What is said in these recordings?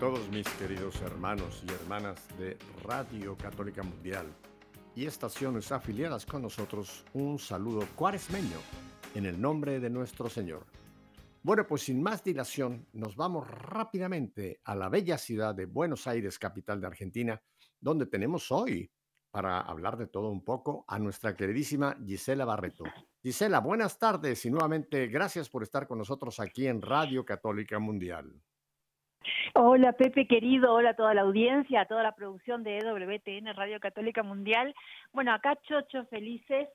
Todos mis queridos hermanos y hermanas de Radio Católica Mundial y estaciones afiliadas con nosotros, un saludo cuaresmeño en el nombre de nuestro Señor. Bueno, pues sin más dilación, nos vamos rápidamente a la bella ciudad de Buenos Aires, capital de Argentina, donde tenemos hoy, para hablar de todo un poco, a nuestra queridísima Gisela Barreto. Gisela, buenas tardes y nuevamente gracias por estar con nosotros aquí en Radio Católica Mundial. Hola Pepe querido, hola a toda la audiencia, a toda la producción de EWTN Radio Católica Mundial. Bueno, acá chocho felices,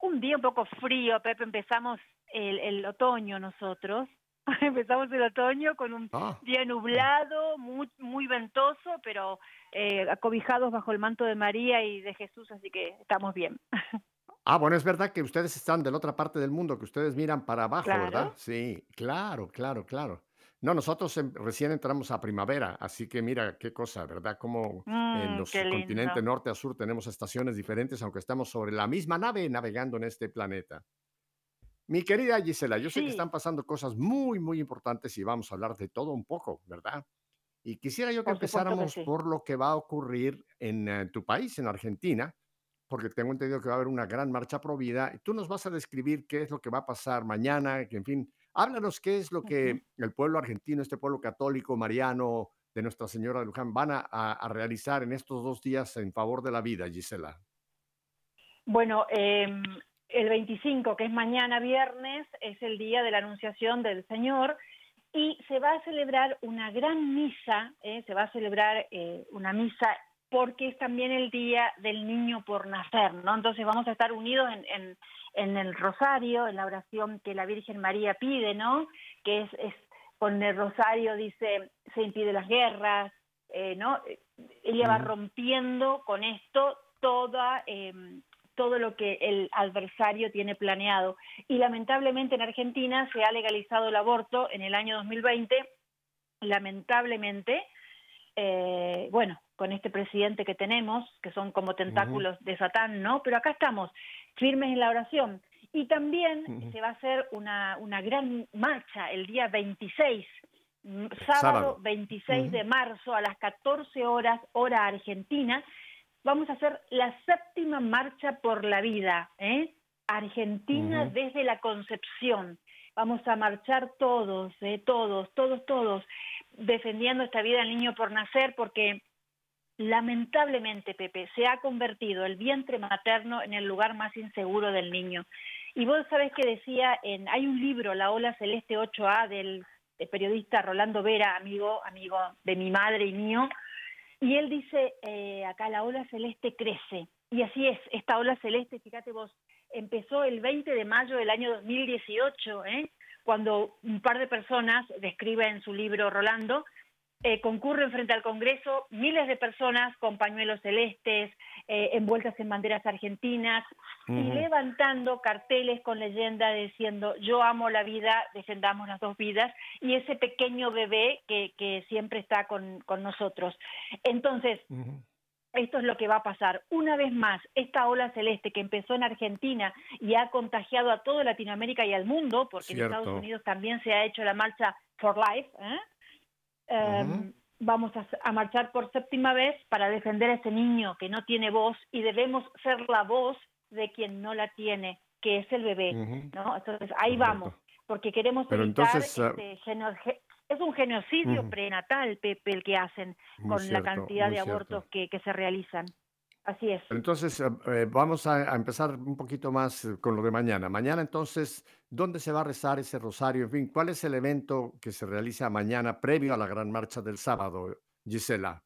un día un poco frío, Pepe, empezamos el, el otoño nosotros. Empezamos el otoño con un Ah. día nublado, muy, muy ventoso, pero eh, acobijados bajo el manto de María y de Jesús, así que estamos bien. Ah, bueno, es verdad que ustedes están de la otra parte del mundo, que ustedes miran para abajo, ¿verdad? Claro. Sí, claro, claro, claro. No, nosotros em- recién entramos a primavera, así que mira qué cosa, ¿verdad? Como en Mm, los continentes norte a sur tenemos estaciones diferentes, aunque estamos sobre la misma nave navegando en este planeta. Mi querida Gisela, yo sé que están pasando cosas muy, muy importantes y vamos a hablar de todo un poco, ¿verdad? Y quisiera yo que Por supuesto que empezáramos sí. por lo que va a ocurrir en eh, tu país, en Argentina, porque tengo entendido que va a haber una gran marcha pro vida. Y tú nos vas a describir qué es lo que va a pasar mañana, que en fin, háblanos qué es lo que el pueblo argentino, este pueblo católico, mariano, de Nuestra Señora de Luján, van a, realizar en estos dos días en favor de la vida, Gisela. Bueno, eh, el 25, que es mañana viernes, es el día de la Anunciación del Señor y se va a celebrar una gran misa, eh, se va a celebrar eh, una misa porque es también el día del niño por nacer, ¿no? Entonces vamos a estar unidos en, en, en el rosario, en la oración que la Virgen María pide, ¿no? Que es, es con el rosario dice, se impide las guerras, eh, ¿no? Ella va rompiendo con esto toda eh, todo lo que el adversario tiene planeado. Y lamentablemente en Argentina se ha legalizado el aborto en el año 2020, lamentablemente, eh, bueno, con este presidente que tenemos, que son como tentáculos de Satán, ¿no? Pero acá estamos, firmes en la oración. Y también se va a hacer una, una gran marcha el día 26, mm, sábado, Sábado. 26 Ujú. de marzo a las 14 horas, hora argentina, vamos a hacer la séptima marcha por la vida, ¿eh? Argentina desde la concepción. Vamos a marchar todos, ¿eh? todos, todos, todos, defendiendo esta vida del niño por nacer, porque lamentablemente, Pepe, se ha convertido el vientre materno en el lugar más inseguro del niño. Y vos sabés que decía, en, hay un libro, La Ola Celeste 8A, del, del periodista Rolando Vera, amigo, amigo de mi madre y mío, y él dice, eh, acá la ola celeste crece. Y así es, esta ola celeste, fíjate vos, empezó el 20 de mayo del año 2018, ¿eh? cuando un par de personas, describe en su libro Rolando, eh, concurren frente al Congreso miles de personas con pañuelos celestes, eh, envueltas en banderas argentinas, y levantando carteles con leyenda diciendo yo amo la vida, defendamos las dos vidas, y ese pequeño bebé que, que siempre está con, con nosotros. Entonces, esto es lo que va a pasar. Una vez más, esta ola celeste que empezó en Argentina y ha contagiado a toda Latinoamérica y al mundo, porque en Cierto. Estados Unidos también se ha hecho la marcha For Life, ¿eh? Eh, vamos a, a marchar por séptima vez para defender a ese niño que no tiene voz y debemos ser la voz de quien no la tiene, que es el bebé. ¿no? Entonces ahí Correcto. vamos, porque queremos Pero evitar entonces, ah, este geno- ge- es un genocidio prenatal, Pepe, el que hacen con cierto, la cantidad de abortos que, que se realizan. Así es. Entonces, eh, eh, vamos a, a empezar un poquito más eh, con lo de mañana. Mañana, entonces, ¿dónde se va a rezar ese rosario? En fin, ¿cuál es el evento que se realiza mañana previo a la gran marcha del sábado, Gisela?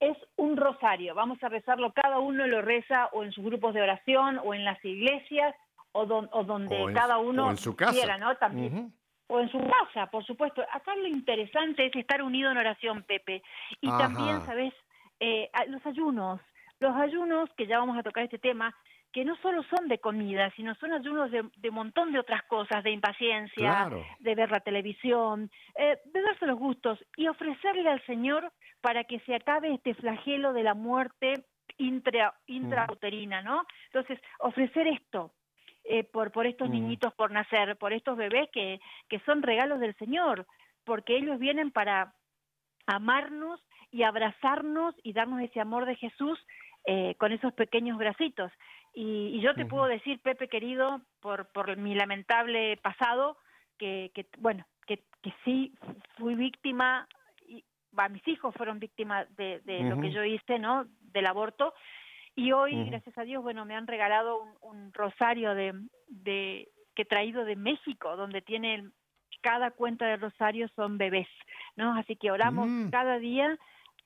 Es un rosario, vamos a rezarlo, cada uno lo reza o en sus grupos de oración o en las iglesias o, don- o donde O en- cada o uno en su casa. quiera, ¿no? También, o en su casa, por supuesto. Acá lo interesante es estar unido en oración, Pepe. Y también, ¿sabes? Eh, los ayunos. Los ayunos, que ya vamos a tocar este tema, que no solo son de comida, sino son ayunos de, un montón de otras cosas, de impaciencia, de ver la televisión, eh, de darse los gustos y ofrecerle al Señor para que se acabe este flagelo de la muerte intra, intrauterina, ¿no? Entonces, ofrecer esto eh, por, por estos niñitos por nacer, por estos bebés que, que son regalos del Señor, porque ellos vienen para amarnos y abrazarnos y darnos ese amor de Jesús eh, con esos pequeños bracitos. Y, yo te puedo decir, Pepe querido, por, por mi lamentable pasado, que, que bueno, que, que sí fui víctima, y, mis hijos fueron víctimas de, de lo que yo hice, ¿no? Del aborto. Y hoy, gracias a Dios, bueno, me han regalado un, rosario de, de, que he traído de México, donde tiene cada cuenta de rosario son bebés, ¿no? Así que oramos mm. cada día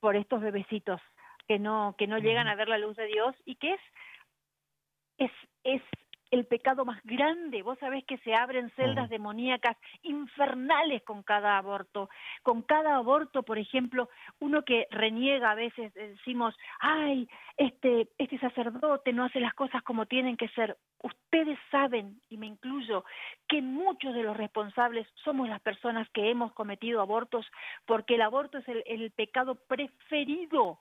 por estos bebecitos que no que no llegan a ver la luz de Dios y que es es, es el pecado más grande. Vos sabés que se abren celdas demoníacas infernales con cada aborto. Con cada aborto, por ejemplo, uno que reniega a veces, decimos, ay, este, este sacerdote no hace las cosas como tienen que ser. Ustedes saben, y me incluyo, que muchos de los responsables somos las personas que hemos cometido abortos porque el aborto es el, el pecado preferido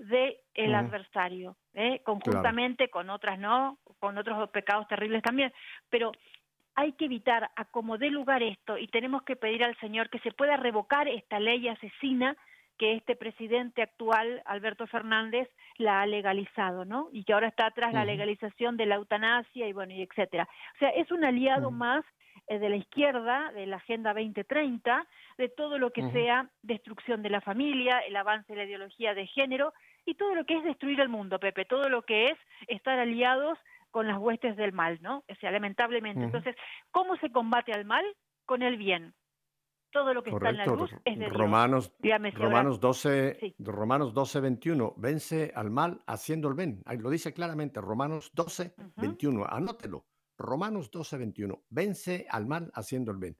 del el adversario, ¿eh? conjuntamente con otras no, con otros pecados terribles también, pero hay que evitar a como dé lugar esto y tenemos que pedir al Señor que se pueda revocar esta ley asesina que este presidente actual, Alberto Fernández, la ha legalizado, ¿no? Y que ahora está tras la legalización de la eutanasia y bueno, y etcétera. O sea, es un aliado más eh, de la izquierda, de la Agenda 2030, de todo lo que sea destrucción de la familia, el avance de la ideología de género, y todo lo que es destruir el mundo, Pepe, todo lo que es estar aliados con las huestes del mal, ¿no? O sea, lamentablemente. Entonces, ¿cómo se combate al mal? Con el bien. Todo lo que está en la luz es de Romanos, Romanos 12, Romanos 12, 21, vence al mal haciendo el bien. Ahí lo dice claramente, Romanos 12, 21, anótelo. Romanos 12, 21, vence al mal haciendo el bien.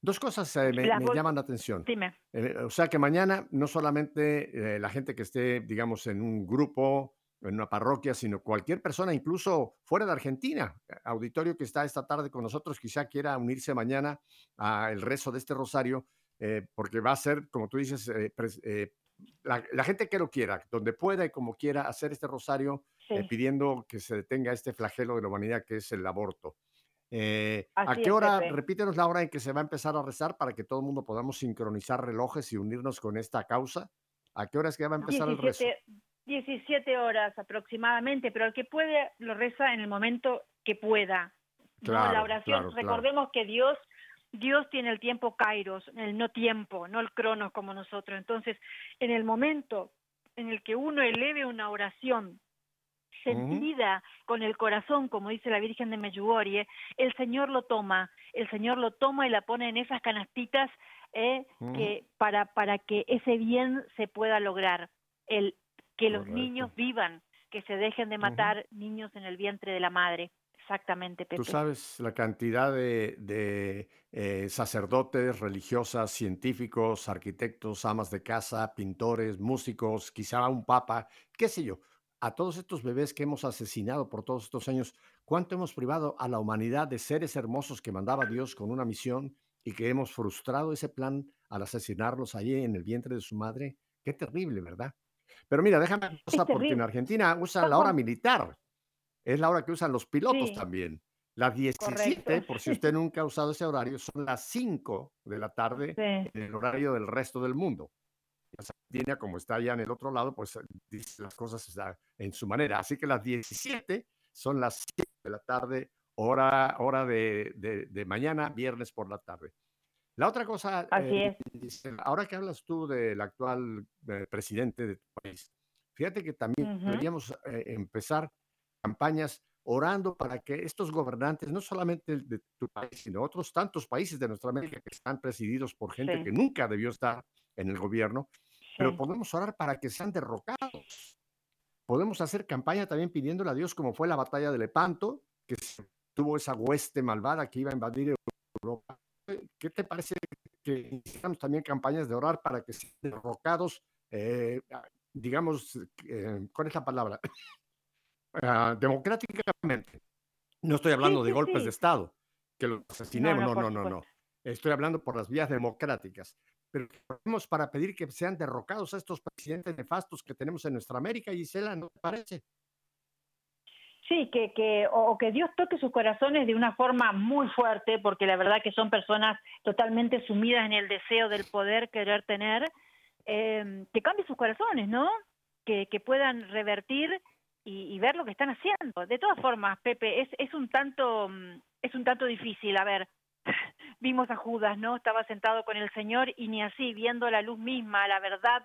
Dos cosas eh, me, llaman la atención. Dime. Eh, o sea que mañana no solamente eh, la gente que esté, digamos, en un grupo, en una parroquia, sino cualquier persona, incluso fuera de Argentina, auditorio que está esta tarde con nosotros, quizá quiera unirse mañana al rezo de este rosario, porque va a ser, como tú dices, la, la, gente que lo quiera, donde pueda y como quiera hacer este rosario, pidiendo que se detenga este flagelo de la humanidad que es el aborto. Eh, ¿A qué hora, repítenos la hora en que se va a empezar a rezar para que todo el mundo podamos sincronizar relojes y unirnos con esta causa? ¿A qué hora es que va a empezar el rezo? 17 horas aproximadamente, pero el que puede lo reza en el momento que pueda. no, la oración, recordemos que Dios Dios tiene el tiempo kairos, el no tiempo, no el cronos como nosotros. Entonces, en el momento en el que uno eleve una oración sentida con el corazón, como dice la Virgen de Medjugorje, el Señor lo toma, el Señor lo toma y la pone en esas canastitas eh, que para para que ese bien se pueda lograr, el que los niños vivan, que se dejen de matar niños en el vientre de la madre. Exactamente, Pepe. Tú sabes la cantidad de, de eh, sacerdotes, religiosas, científicos, arquitectos, amas de casa, pintores, músicos, quizá un papa, qué sé yo, a todos estos bebés que hemos asesinado por todos estos años, cuánto hemos privado a la humanidad de seres hermosos que mandaba Dios con una misión y que hemos frustrado ese plan al asesinarlos allí en el vientre de su madre. Qué terrible, ¿verdad? Pero mira, déjame cosa porque en Argentina usan la hora militar. Es la hora que usan los pilotos también. Las 17, por si usted nunca ha usado ese horario, son las 5 de la tarde en el horario del resto del mundo. Argentina, como está allá en el otro lado, pues eh, dice las cosas en su manera. Así que las 17 son las 7 de la tarde, hora, hora de, de, mañana, viernes por la tarde. La otra cosa, eh, ahora que hablas tú del actual eh, presidente de tu país, fíjate que también deberíamos empezar campañas orando para que estos gobernantes, no solamente de tu país, sino otros tantos países de nuestra América que están presididos por gente que nunca debió estar en el gobierno, pero podemos orar para que sean derrocados. Podemos hacer campaña también pidiéndole a Dios, como fue la batalla de Lepanto, que tuvo esa hueste malvada que iba a invadir Europa, ¿qué te parece que iniciamos también campañas de orar para que sean derrocados, eh, ah, digamos, eh, ¿cuál es la palabra? Ah, democráticamente. No estoy hablando de golpes de Estado, que los asesinemos, no, no, no, no, Estoy hablando por las vías democráticas. Pero tenemos para pedir que sean derrocados a estos presidentes nefastos que tenemos en nuestra América, Gisela, ¿no te parece? Sí, que, que, o que Dios toque sus corazones de una forma muy fuerte, porque la verdad que son personas totalmente sumidas en el deseo del poder querer tener, eh, que cambie sus corazones, ¿no? Que, que puedan revertir y, y, ver lo que están haciendo. De todas formas, Pepe, es, es un tanto mm, es un tanto difícil. A ver, vimos a Judas, ¿no? Estaba sentado con el Señor y ni así, viendo la luz misma, la verdad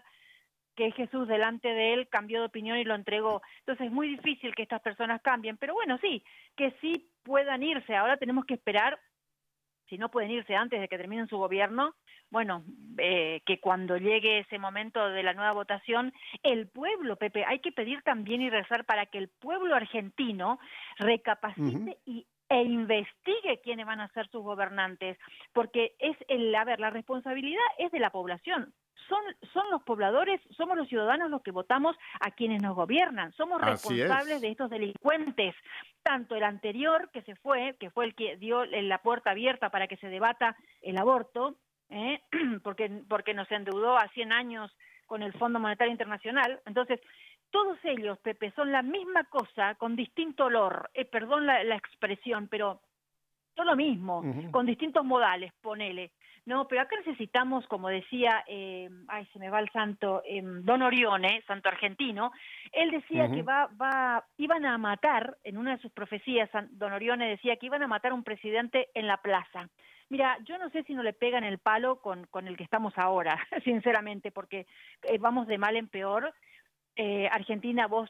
que Jesús delante de él cambió de opinión y lo entregó. Entonces es muy difícil que estas personas cambien, pero bueno, sí, que sí puedan irse. Ahora tenemos que esperar, si no pueden irse antes de que terminen su gobierno, bueno, eh, que cuando llegue ese momento de la nueva votación, el pueblo, Pepe, hay que pedir también y rezar para que el pueblo argentino recapacite y e investigue quiénes van a ser sus gobernantes, porque es el, a ver, la responsabilidad es de la población. Son, son los pobladores, somos los ciudadanos los que votamos a quienes nos gobiernan, somos responsables de estos delincuentes, tanto el anterior que se fue, que fue el que dio la puerta abierta para que se debata el aborto, ¿eh? porque, porque nos endeudó a 100 años con el Fondo Monetario Internacional, entonces todos ellos, Pepe, son la misma cosa con distinto olor, eh, perdón la, expresión, pero todo lo mismo, con distintos modales, ponele. No, pero acá necesitamos, como decía, eh, ay, se me va el santo, eh, Don Orione, santo argentino, él decía que va, va, iban a matar, en una de sus profecías, Don Orione decía que iban a matar a un presidente en la plaza. Mira, yo no sé si no le pegan el palo con, con el que estamos ahora, sinceramente, porque eh, vamos de mal en peor. Eh, Argentina, vos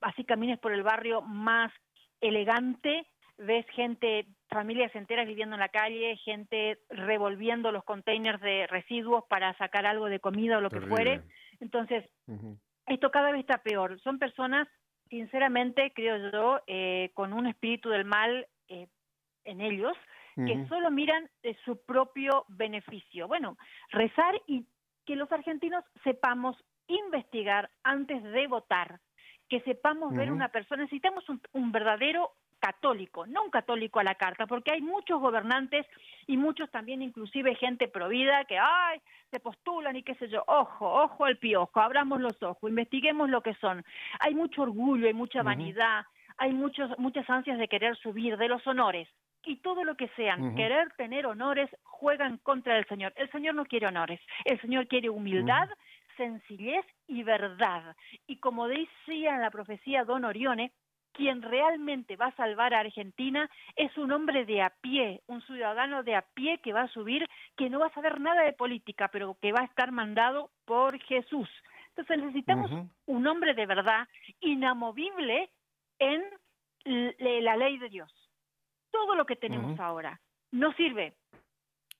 así camines por el barrio más elegante ves gente, familias enteras viviendo en la calle, gente revolviendo los containers de residuos para sacar algo de comida o lo que fuere. Entonces, esto cada vez está peor. Son personas, sinceramente, creo yo, eh, con un espíritu del mal eh, en ellos, que solo miran su propio beneficio. Bueno, rezar y que los argentinos sepamos investigar antes de votar, que sepamos ver una persona, necesitamos un verdadero católico, no un católico a la carta, porque hay muchos gobernantes y muchos también, inclusive gente provida, que ay, se postulan y qué sé yo. Ojo, ojo al piojo, abramos los ojos, investiguemos lo que son. Hay mucho orgullo, hay mucha vanidad, hay muchos, muchas ansias de querer subir, de los honores. Y todo lo que sean, querer tener honores, juegan contra el Señor. El Señor no quiere honores, el Señor quiere humildad, sencillez y verdad. Y como decía en la profecía Don Orione, quien realmente va a salvar a Argentina es un hombre de a pie, un ciudadano de a pie que va a subir, que no va a saber nada de política, pero que va a estar mandado por Jesús. Entonces necesitamos un hombre de verdad, inamovible en la ley de Dios. Todo lo que tenemos ahora no sirve.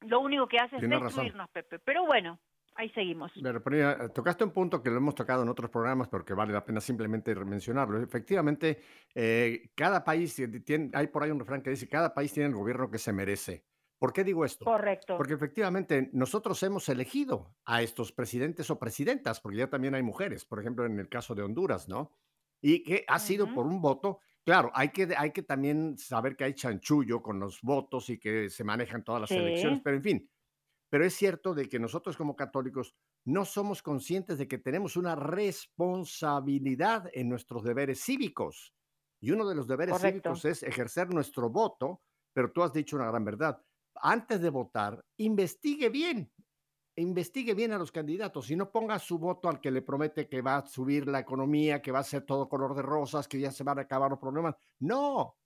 Lo único que hace es destruirnos, Pepe. Pero bueno, ahí seguimos. Tocaste un punto que lo hemos tocado en otros programas, pero que vale la pena simplemente mencionarlo. Efectivamente, eh, cada país tiene, hay por ahí un refrán que dice, cada país tiene el gobierno que se merece. ¿Por qué digo esto? Correcto. Porque efectivamente nosotros hemos elegido a estos presidentes o presidentas, porque ya también hay mujeres, por ejemplo, en el caso de Honduras, ¿no? Y que ha sido por un voto. Claro, hay que, hay que también saber que hay chanchullo con los votos y que se manejan todas las elecciones, pero en fin, pero es cierto de que nosotros como católicos no somos conscientes de que tenemos una responsabilidad en nuestros deberes cívicos. Y uno de los deberes cívicos es ejercer nuestro voto, pero tú has dicho una gran verdad. Antes de votar, investigue bien, investigue bien a los candidatos y no ponga su voto al que le promete que va a subir la economía, que va a ser todo color de rosas, que ya se van a acabar los problemas. No,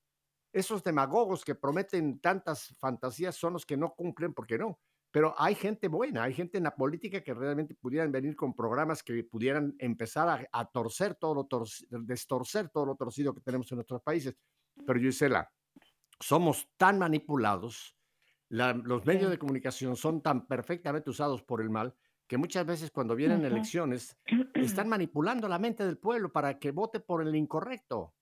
esos demagogos que prometen tantas fantasías son los que no cumplen porque no. Pero hay gente buena, hay gente en la política que realmente pudieran venir con programas que pudieran empezar a, torcer todo lo torcido, destorcer todo lo torcido que tenemos en nuestros países. Pero Gisela, somos tan manipulados, los medios de comunicación son tan perfectamente usados por el mal que muchas veces cuando vienen elecciones están manipulando la mente del pueblo para que vote por el incorrecto.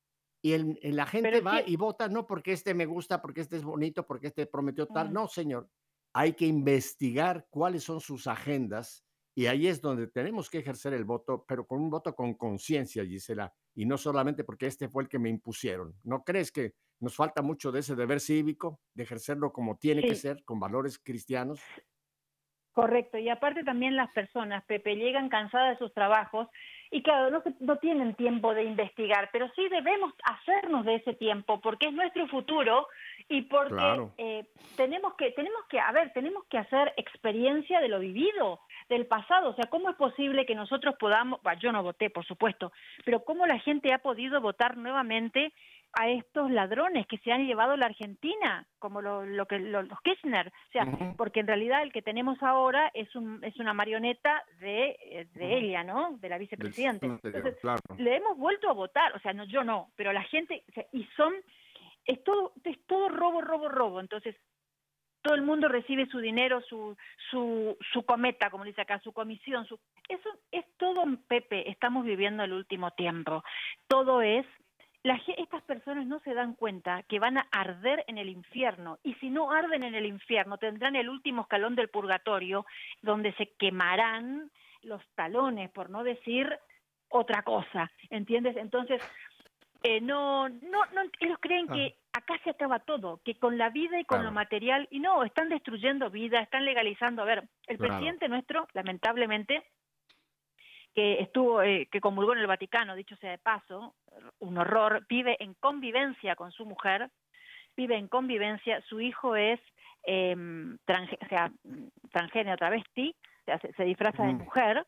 Y el, la gente va y vota no porque este me gusta, porque este es bonito, porque este prometió tal. No, señor hay que investigar cuáles son sus agendas y ahí es donde tenemos que ejercer el voto, pero con un voto con conciencia, Gisela, y no solamente porque este fue el que me impusieron. ¿No crees que nos falta mucho de ese deber cívico, de ejercerlo como tiene que ser, con valores cristianos? Correcto, y aparte también las personas, Pepe, llegan cansadas de sus trabajos y claro, no, no tienen tiempo de investigar, pero sí debemos hacernos de ese tiempo porque es nuestro futuro y porque eh, tenemos que, tenemos que, a ver, tenemos que hacer experiencia de lo vivido, del pasado, o sea, ¿cómo es posible que nosotros podamos, yo no voté, por supuesto, pero cómo la gente ha podido votar nuevamente a estos ladrones que se han llevado la Argentina, como lo, que los Kirchner, o sea, porque en realidad el que tenemos ahora es un es una marioneta de, eh, de ella, ¿no? De la vicepresidente. Entonces, le hemos vuelto a votar, o sea, no yo no, pero la gente y son es todo es todo robo, robo, robo. Entonces, todo el mundo recibe su dinero, su, su, su cometa, como dice acá, su comisión, su, eso es todo, Pepe, estamos viviendo el último tiempo. Todo es estas personas no se dan cuenta que van a arder en el infierno y si no arden en el infierno tendrán el último escalón del purgatorio donde se quemarán los talones, por no decir otra cosa, ¿entiendes? Entonces, eh, no, no, no, ellos creen que ah. acá se acaba todo, que con la vida y con lo material, y no, están destruyendo vida, están legalizando. A ver, el presidente nuestro, lamentablemente, que estuvo, eh, que comulgó en el Vaticano, dicho sea de paso, un horror, vive en convivencia con su mujer, vive en convivencia, su hijo es eh, o sea, transgénero, travesti, o sea, se, disfraza de mujer,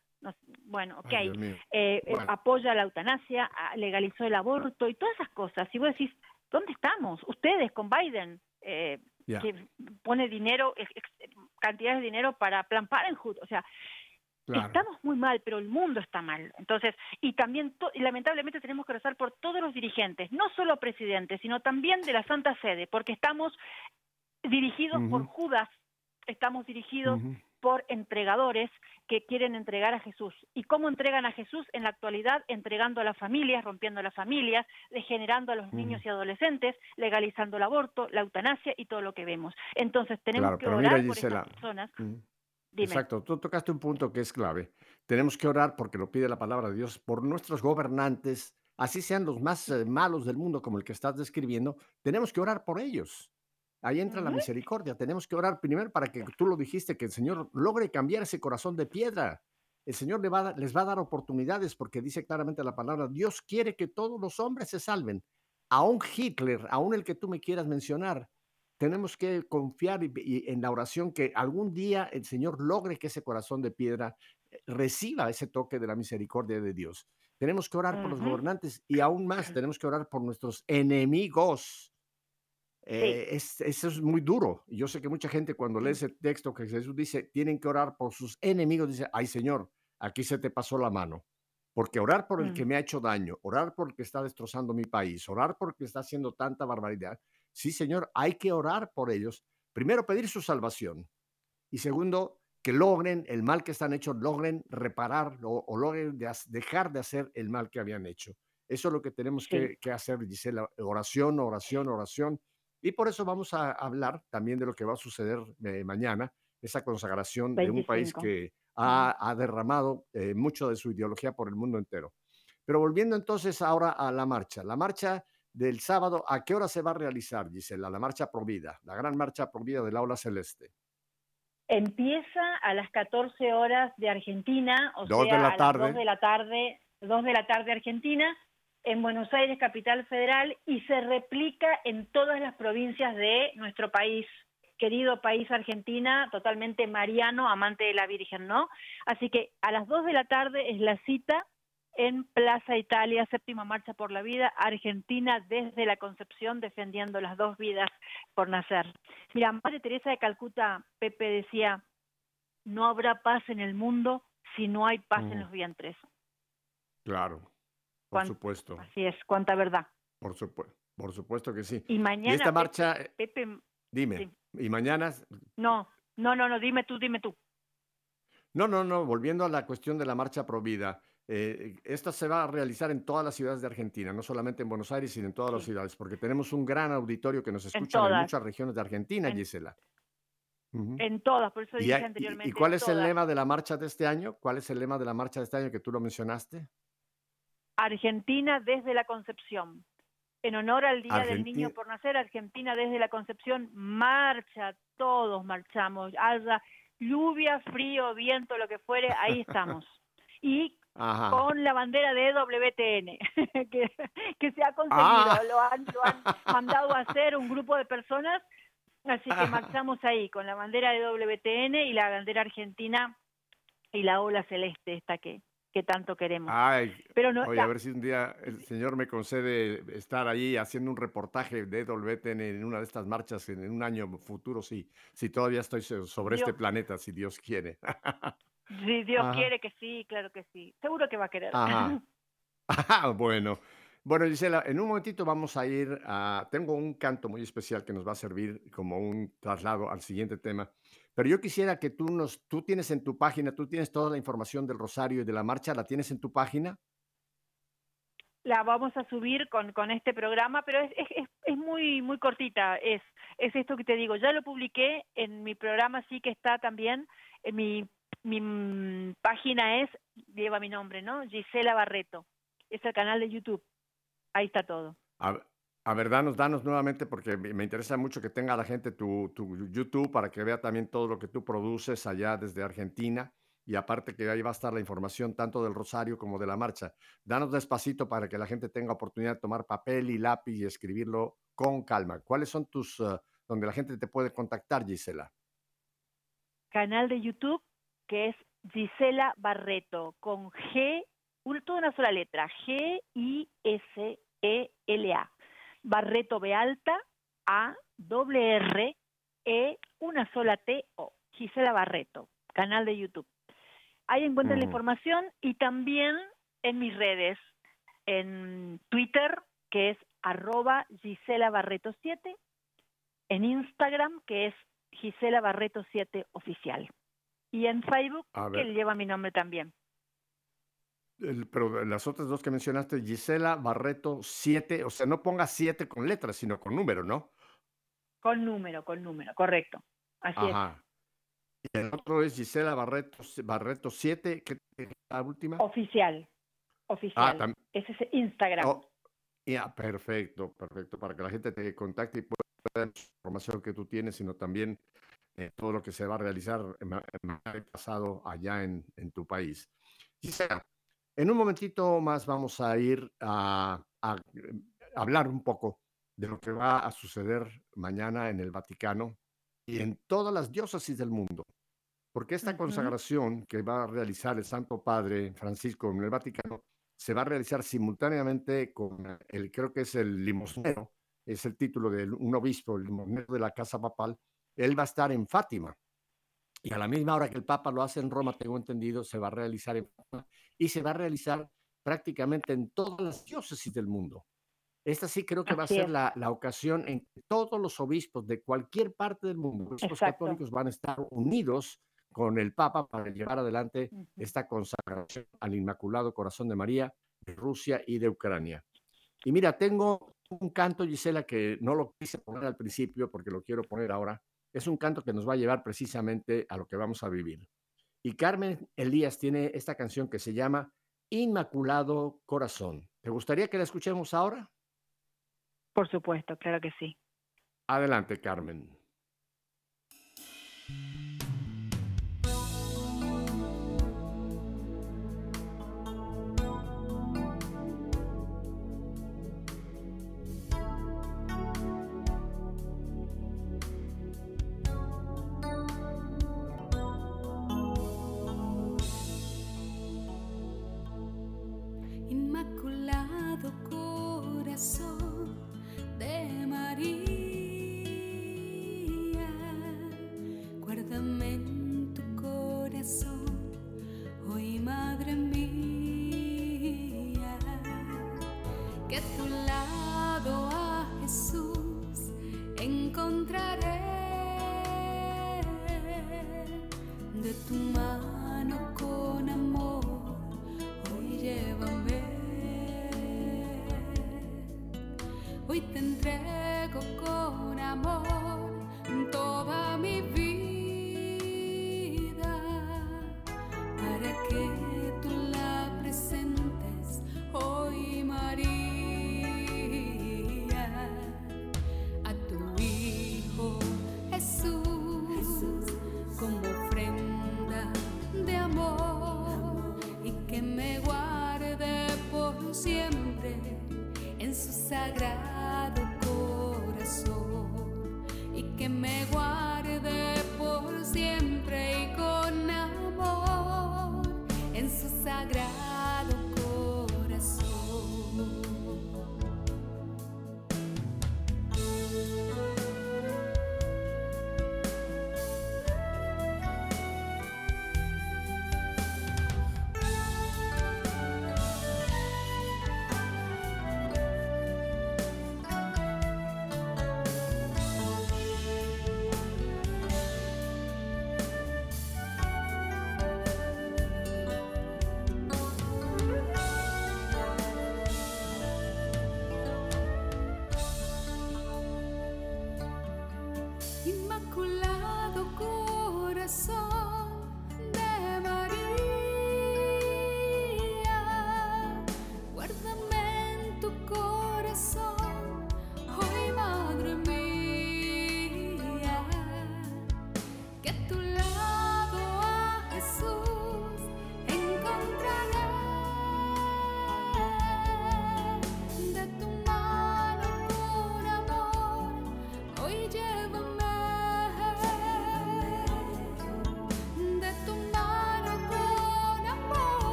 bueno, ok, eh, eh, apoya la eutanasia, legalizó el aborto y todas esas cosas. Y vos decís, ¿dónde estamos? Ustedes con Biden, eh, que pone dinero, cantidades de dinero para Plan Parenthood, o sea, Estamos muy mal, pero el mundo está mal. Entonces, y también, y lamentablemente tenemos que rezar por todos los dirigentes, no solo presidentes, sino también de la Santa Sede, porque estamos dirigidos por Judas, estamos dirigidos por entregadores que quieren entregar a Jesús. ¿Y cómo entregan a Jesús en la actualidad? Entregando a las familias, rompiendo las familias, degenerando a los niños y adolescentes, legalizando el aborto, la eutanasia y todo lo que vemos. Entonces tenemos que orar por estas personas. Exacto, tú tocaste un punto que es clave. Tenemos que orar porque lo pide la palabra de Dios por nuestros gobernantes, así sean los más eh, malos del mundo como el que estás describiendo, tenemos que orar por ellos. Ahí entra la misericordia. Tenemos que orar primero para que tú lo dijiste, que el Señor logre cambiar ese corazón de piedra. El Señor va, les va a dar oportunidades porque dice claramente la palabra, Dios quiere que todos los hombres se salven. Aún Hitler, aún el que tú me quieras mencionar, tenemos que confiar en la oración que algún día el Señor logre que ese corazón de piedra eh, reciba ese toque de la misericordia de Dios. Tenemos que orar por los gobernantes y aún más tenemos que orar por nuestros enemigos. Eh, eso es muy duro. Yo sé que mucha gente cuando lee ese texto que Jesús dice, tienen que orar por sus enemigos, dice, ay Señor, aquí se te pasó la mano. Porque orar por el que mm. me ha hecho daño, orar por el que está destrozando mi país, orar por el que está haciendo tanta barbaridad, Sí, Señor, hay que orar por ellos. Primero, pedir su salvación. Y segundo, que logren el mal que están hechos, logren reparar o, logren dejar de hacer el mal que habían hecho. Eso es lo que tenemos que, hacer, Gisela. Oración, oración, oración. Y por eso vamos a hablar también de lo que va a suceder eh, mañana, esa consagración de un país que ha, derramado eh, mucho de su ideología por el mundo entero. Pero volviendo entonces ahora a la marcha. La marcha del sábado, ¿a qué hora se va a realizar, Gisela, la marcha Provida, la gran marcha Provida del Aula Celeste? Empieza a las 14 horas de Argentina, o sea, de la a tarde. las 2 de la tarde, 2 de la tarde Argentina, en Buenos Aires, capital federal, y se replica en todas las provincias de nuestro país, querido país Argentina, totalmente mariano, amante de la Virgen, ¿no? Así que a las 2 de la tarde es la cita en Plaza Italia, séptima marcha por la vida, Argentina desde la concepción defendiendo las dos vidas por nacer. Mira, Madre Teresa de Calcuta, Pepe decía, no habrá paz en el mundo si no hay paz en los vientres. Claro, por supuesto. Así es, cuánta verdad. Por, por supuesto que sí. Y mañana. esta marcha. Pepe, dime. ¿Y mañana? No, no, no, no, dime tú, dime tú. No, no, no, volviendo a la cuestión de la marcha pro vida. Eh, esta se va a realizar en todas las ciudades de Argentina, no solamente en Buenos Aires, sino en todas las ciudades, porque tenemos un gran auditorio que nos escucha en, muchas regiones de Argentina, Gisela. En todas, por eso ¿Y, dije y- anteriormente. y cuál en es el todas. lema de la marcha de este año? ¿Cuál es el lema de la marcha de este año que tú lo mencionaste? Argentina desde la concepción. En honor al Día del Niño Argentina- por Nacer, Argentina desde la concepción marcha, todos marchamos, haya lluvia, frío, viento, lo que fuere, ahí estamos. Y Ajá. con la bandera de WTN, que, que se ha conseguido, Ah. lo, han, lo han mandado a hacer un grupo de personas, así que marchamos ahí con la bandera de WTN y la bandera argentina y la ola celeste esta que, que tanto queremos. Ay, Pero no, oye, la- a ver si un día el señor me concede estar ahí haciendo un reportaje de WTN en una de estas marchas en, un año futuro, si, si todavía estoy so- sobre este Dios. planeta, si Dios quiere. Si Dios Ajá. quiere que sí, claro que sí. Seguro que va a querer. Ajá. Ah, bueno. Bueno, Gisela, en un momentito vamos a ir a... Tengo un canto muy especial que nos va a servir como un traslado al siguiente tema, pero yo quisiera que tú nos... Tú tienes en tu página, tú tienes toda la información del Rosario y de la marcha, ¿la tienes en tu página? La vamos a subir con, con este programa, pero es, es, es- es muy muy cortita. Es, es esto que te digo. Ya lo publiqué en mi programa, sí que está también. En mi, mi página es, lleva mi nombre, ¿no? Gisela Barreto. Es el canal de YouTube. Ahí está todo. A, a ver, danos, danos nuevamente porque me interesa mucho que tenga la gente tu, tu YouTube para que vea también todo lo que tú produces allá desde Argentina y aparte que ahí va a estar la información tanto del Rosario como de la marcha. Danos despacito para que la gente tenga oportunidad de tomar papel y lápiz y escribirlo con calma. ¿Cuáles son tus, eh, donde la gente te puede contactar, Gisela? Canal de YouTube que es Gisela Barreto con G, toda una sola letra, G-I-S-E-L-A. Barreto B alta, A, doble R, E, una sola T, O. Gisela Barreto, canal de YouTube. Ahí encuentran la información y también en mis redes, en Twitter, que es arroba Gisela Barreto 7, en Instagram, que es Gisela Barreto 7 oficial. Y en Facebook, que lleva mi nombre también. El- pero las otras dos que mencionaste, Gisela Barreto 7, o sea, no pongas 7 con letras, sino con número, ¿no? Con número, con número, correcto. Así es. Ajá. Y el otro es Gisela Barreto, Barreto 7, ¿qué es la última? Oficial. Ah, Oficial. tam- Ese es Instagram. oh, ya, perfecto, perfecto, para que la gente te contacte y pueda ver la información que tú tienes, sino también eh, todo lo que se va a realizar en en pasado allá en, en tu país. Gisela, en un momentito más vamos a ir a, a, eh, hablar un poco de lo que va a suceder mañana en el Vaticano y en todas las diócesis del mundo. Porque esta consagración que va a realizar el Santo Padre Francisco en el Vaticano se va a realizar simultáneamente con el, creo que es el limosnero, es el título de un obispo, el limosnero de la Casa Papal. Él va a estar en Fátima. Y a la misma hora que el Papa lo hace en Roma, tengo entendido, se va a realizar en Fátima y se va a realizar prácticamente en todas las diócesis del mundo. Esta sí creo que va a Así ser la, la ocasión en que todos los obispos de cualquier parte del mundo, obispos Exacto. católicos, van a estar unidos con el Papa para llevar adelante Ujú. esta consagración al Inmaculado Corazón de María de Rusia y de Ucrania. Y mira, tengo un canto, Gisela, que no lo quise poner al principio porque lo quiero poner ahora. Es un canto que nos va a llevar precisamente a lo que vamos a vivir. Y Carmen Elías tiene esta canción que se llama Inmaculado Corazón. ¿Te gustaría que la escuchemos ahora? Por supuesto, claro que sí. Adelante, Carmen. Inmaculado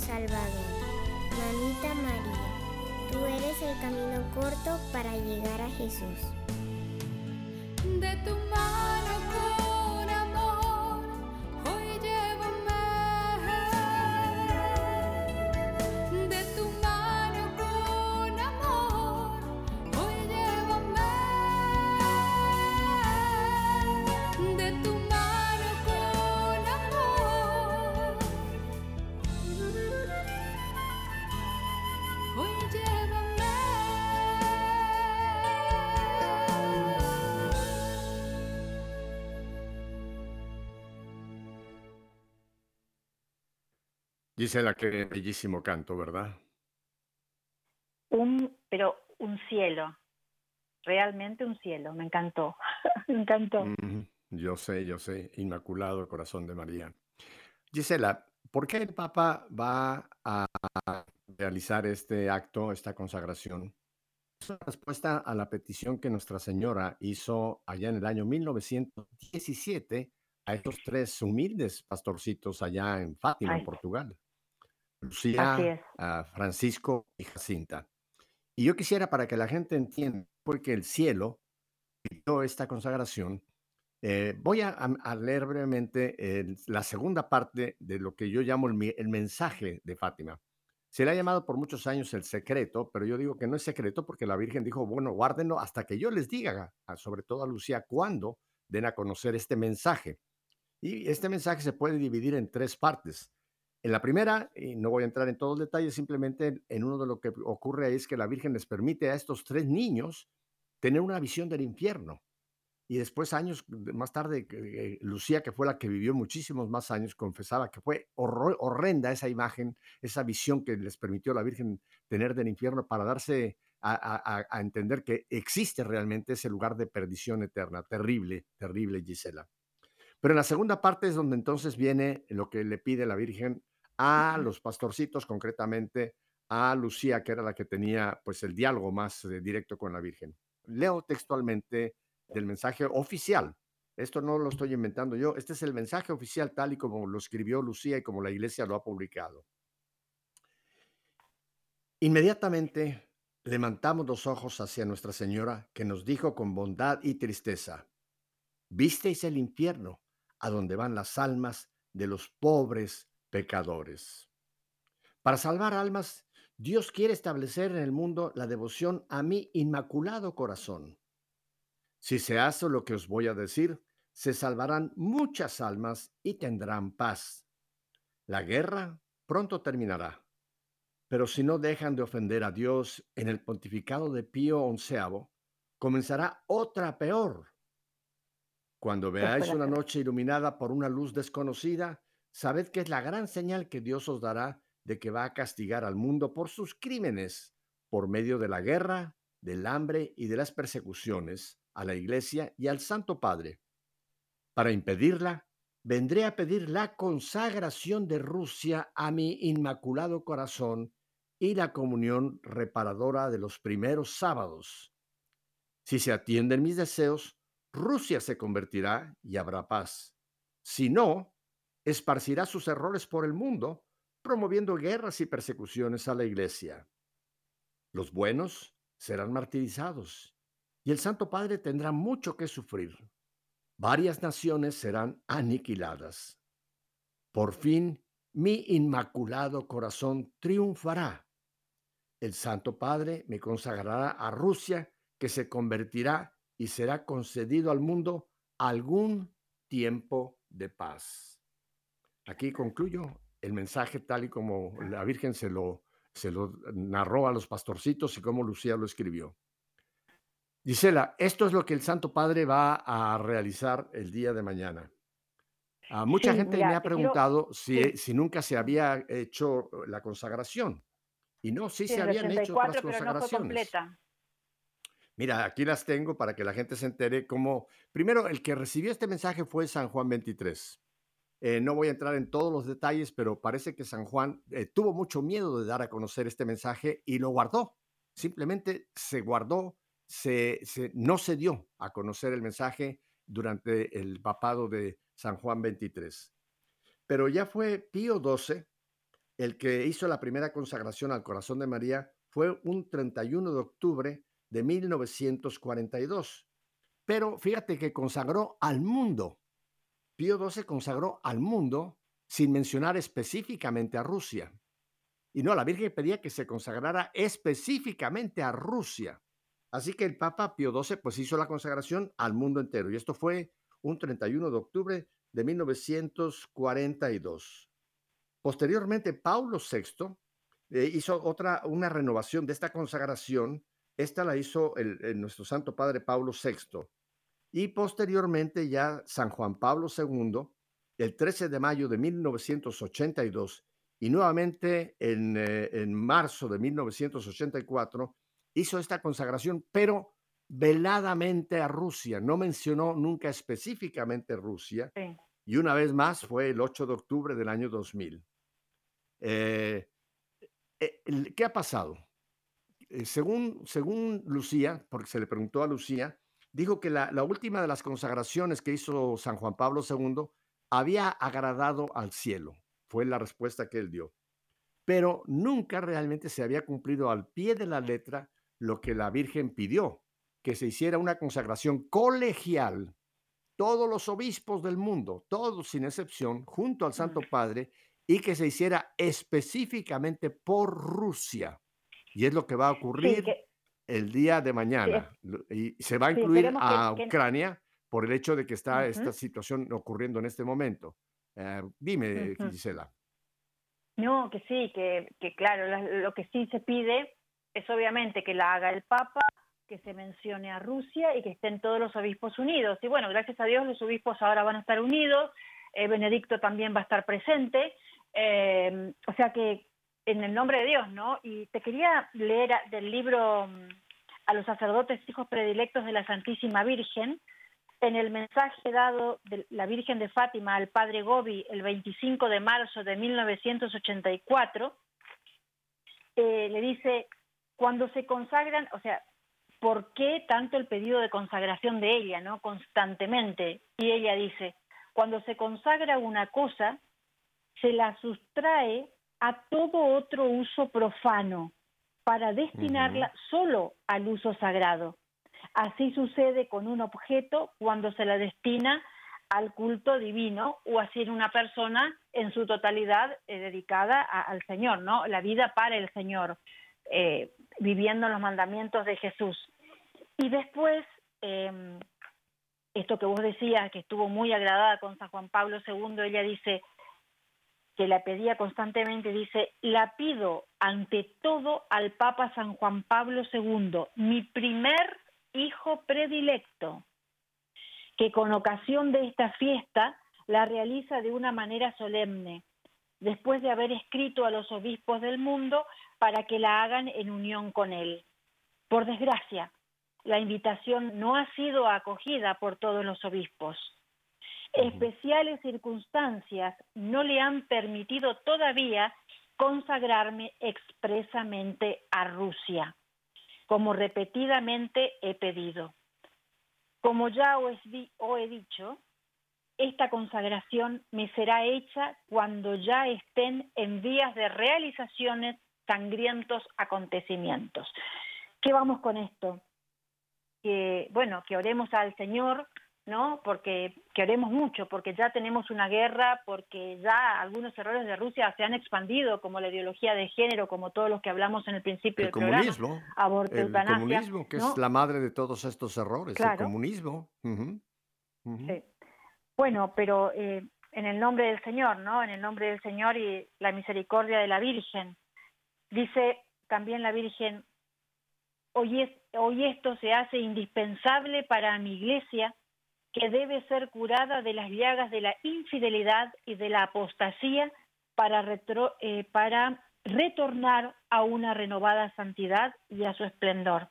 Salvador. Mamita María, tú eres el camino corto para llegar a Jesús. Gisela, qué bellísimo canto, ¿verdad? Un, pero un cielo, realmente un cielo, me encantó, me encantó. Yo sé, yo sé, Inmaculado Corazón de María. Gisela, ¿por qué el Papa va a realizar este acto, esta consagración? Es una respuesta a la petición que Nuestra Señora hizo allá en el año 1917 a estos tres humildes pastorcitos allá en Fátima, Ay. Portugal. Lucía, a Francisco y Jacinta. Y yo quisiera para que la gente entienda, porque el cielo pidió esta consagración, eh, voy a, leer brevemente el- la segunda parte de lo que yo llamo el, el mensaje de Fátima. Se le ha llamado por muchos años el secreto, pero yo digo que no es secreto porque la Virgen dijo, bueno, guárdenlo hasta que yo les diga, sobre todo a Lucía, cuándo den a conocer este mensaje. Y este mensaje se puede dividir en tres partes. En la primera, y no voy a entrar en todos los detalles, simplemente en uno de lo que ocurre es que la Virgen les permite a estos tres niños tener una visión del infierno. Y después, años más tarde, eh, Lucía, que fue la que vivió muchísimos más años, confesaba que fue horrenda esa imagen, esa visión que les permitió la Virgen tener del infierno para darse a- a entender que existe realmente ese lugar de perdición eterna. Terrible, terrible, Gisela. Pero en la segunda parte es donde entonces viene lo que le pide la Virgen a los pastorcitos, concretamente a Lucía, que era la que tenía pues el diálogo más eh, directo con la Virgen. Leo textualmente del mensaje oficial. Esto no lo estoy inventando yo, este es el mensaje oficial tal y como lo escribió Lucía y como la iglesia lo ha publicado. Inmediatamente levantamos los ojos hacia Nuestra Señora, que nos dijo con bondad y tristeza, visteis el infierno, a donde van las almas de los pobres pecadores. Para salvar almas, Dios quiere establecer en el mundo la devoción a mi inmaculado corazón. Si se hace lo que os voy a decir, se salvarán muchas almas y tendrán paz. La guerra pronto terminará. Pero si no dejan de ofender a Dios en el pontificado de Pío XI, comenzará otra peor. Cuando veáis una noche iluminada por una luz desconocida, sabed que es la gran señal que Dios os dará de que va a castigar al mundo por sus crímenes, por medio de la guerra, del hambre y de las persecuciones a la Iglesia y al Santo Padre. Para impedirla, vendré a pedir la consagración de Rusia a mi inmaculado corazón y la comunión reparadora de los primeros sábados. Si se atienden mis deseos, Rusia se convertirá y habrá paz. Si no, esparcirá sus errores por el mundo, promoviendo guerras y persecuciones a la Iglesia. Los buenos serán martirizados y el Santo Padre tendrá mucho que sufrir. Varias naciones serán aniquiladas. Por fin, mi inmaculado corazón triunfará. El Santo Padre me consagrará a Rusia, que se convertirá y será concedido al mundo algún tiempo de paz. Aquí concluyo el mensaje tal y como la Virgen se lo, se lo narró a los pastorcitos y como Lucía lo escribió. Gisela, esto es lo que el Santo Padre va a realizar el día de mañana. A mucha Sí, gente mira, me ha quiero- preguntado si, sí. si nunca se había hecho la consagración. Y no, sí, Sí, se habían hecho otras 84, pero no fue consagraciones. Mira, aquí las tengo para que la gente se entere cómo... Primero, el que recibió este mensaje fue San Juan 23. Eh, no voy a entrar en todos los detalles, pero parece que San Juan eh, tuvo mucho miedo de dar a conocer este mensaje y lo guardó. Simplemente se guardó, se, no se dio a conocer el mensaje durante el papado de San Juan 23. Pero ya fue Pío XII el que hizo la primera consagración al corazón de María, fue un 31 de octubre de 1942. Pero fíjate que consagró al mundo. Pío XII consagró al mundo sin mencionar específicamente a Rusia. Y no, la Virgen pedía que se consagrara específicamente a Rusia. Así que el Papa Pío XII pues hizo la consagración al mundo entero. Y esto fue un 31 de octubre de 1942. Posteriormente, Paulo VI eh, hizo otra, una renovación de esta consagración. Esta la hizo el, nuestro Santo Padre Paulo VI. Y posteriormente ya San Juan Pablo II, el 13 de mayo de 1982, y nuevamente en, eh, en marzo de 1984, hizo esta consagración, pero veladamente a Rusia. No mencionó nunca específicamente Rusia. Sí. Y una vez más fue el 8 de octubre del año 2000. Eh, eh, ¿Qué ha pasado? Según, según Lucía, porque se le preguntó a Lucía, dijo que la, la última de las consagraciones que hizo San Juan Pablo II había agradado al cielo. Fue la respuesta que él dio. Pero nunca realmente se había cumplido al pie de la letra lo que la Virgen pidió, que se hiciera una consagración colegial todos los obispos del mundo, todos sin excepción, junto al Santo Padre, y que se hiciera específicamente por Rusia. Y es lo que va a ocurrir Sí, que- el día de mañana. Lo- Y se va a Sí, incluir que- a que- Ucrania por el hecho de que está esta Ujú. situación ocurriendo en este momento. Eh, dime, Ujú. Gisela. No, que sí, que, que claro, la- lo que sí se pide es obviamente que la haga el Papa, que se mencione a Rusia y que estén todos los obispos unidos. Y bueno, gracias a Dios los obispos ahora van a estar unidos, eh, Benedicto también va a estar presente, eh, o sea que en el nombre de Dios, ¿no? Y te quería leer del libro mm, a los sacerdotes hijos predilectos de la Santísima Virgen, en el mensaje dado de la Virgen de Fátima al padre Gobi el 25 de marzo de 1984, eh, le dice, cuando se consagran, o sea, ¿por qué tanto el pedido de consagración de ella, no? Constantemente. Y ella dice, cuando se consagra una cosa, se la sustrae a todo otro uso profano para destinarla solo al uso sagrado. Así sucede con un objeto cuando se la destina al culto divino o así en una persona en su totalidad eh, dedicada a- al Señor, ¿no? La vida para el Señor, eh, viviendo los mandamientos de Jesús. Y después, eh, esto que vos decías, que estuvo muy agradada con San Juan Pablo II, ella dice, que la pedía constantemente, dice, la pido ante todo al Papa San Juan Pablo II, mi primer hijo predilecto, que con ocasión de esta fiesta la realiza de una manera solemne, después de haber escrito a los obispos del mundo para que la hagan en unión con él. Por desgracia, la invitación no ha sido acogida por todos los obispos. Especiales circunstancias no le han permitido todavía consagrarme expresamente a Rusia, como repetidamente he pedido. Como ya os, he dicho, esta consagración me será hecha cuando ya estén en vías de realizaciones sangrientos acontecimientos. ¿Qué vamos con esto? Que, bueno, que oremos al Señor, ¿no? Porque que oremos mucho, porque ya tenemos una guerra, porque ya algunos errores de Rusia se han expandido, como la ideología de género, como todos los que hablamos en el principio el del comunismo, programa, aborto, el eutanasia, comunismo, que ¿no? es la madre de todos estos errores, Claro. el comunismo. Sí. Bueno, pero eh, en el nombre del Señor, ¿no? En el nombre del Señor y la misericordia de la Virgen. Dice también la Virgen, hoy, es- hoy esto se hace indispensable para mi iglesia, que debe ser curada de las llagas de la infidelidad y de la apostasía para, retro- eh, para retornar a una renovada santidad y a su esplendor.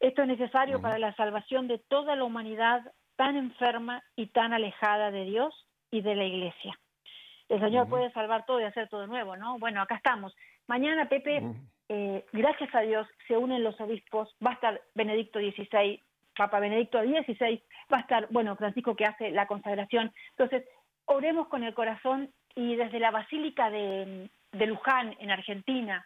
Esto es necesario para la salvación de toda la humanidad tan enferma y tan alejada de Dios y de la Iglesia. El Señor puede salvar todo y hacer todo nuevo, ¿no? Bueno, acá estamos. Mañana, Pepe, eh, gracias a Dios, se unen los obispos, va a estar Benedicto XVI, Papa Benedicto XVI, va a estar, bueno, Francisco que hace la consagración. Entonces, oremos con el corazón y desde la Basílica de, de Luján, en Argentina,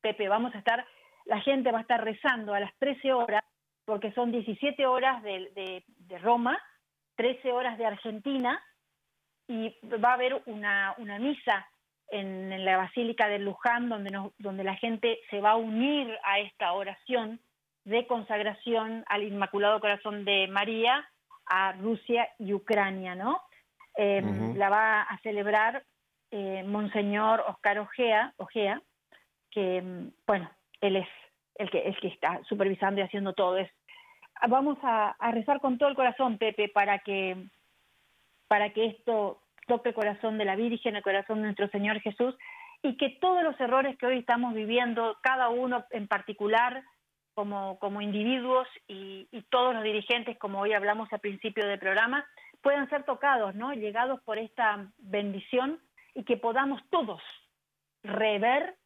Pepe, vamos a estar, la gente va a estar rezando a las 13 horas, porque son 17 horas de, de- Roma, 13 horas de Argentina, y va a haber una, una misa en, en la Basílica de Luján, donde, nos- donde la gente se va a unir a esta oración de consagración al Inmaculado Corazón de María a Rusia y Ucrania, ¿no? Eh, Ujú. La va a celebrar eh, Monseñor Oscar Ojea, Ojea, que, mm, bueno, él es el que, el que está supervisando y haciendo todo. Es, vamos a, a rezar con todo el corazón, Pepe, para que, para que esto toque el corazón de la Virgen, el corazón de nuestro Señor Jesús, y que todos los errores que hoy estamos viviendo, cada uno en particular, como, como individuos y, y todos los dirigentes, como hoy hablamos al principio del programa, puedan ser tocados, ¿no? Llegados por esta bendición y que podamos todos rever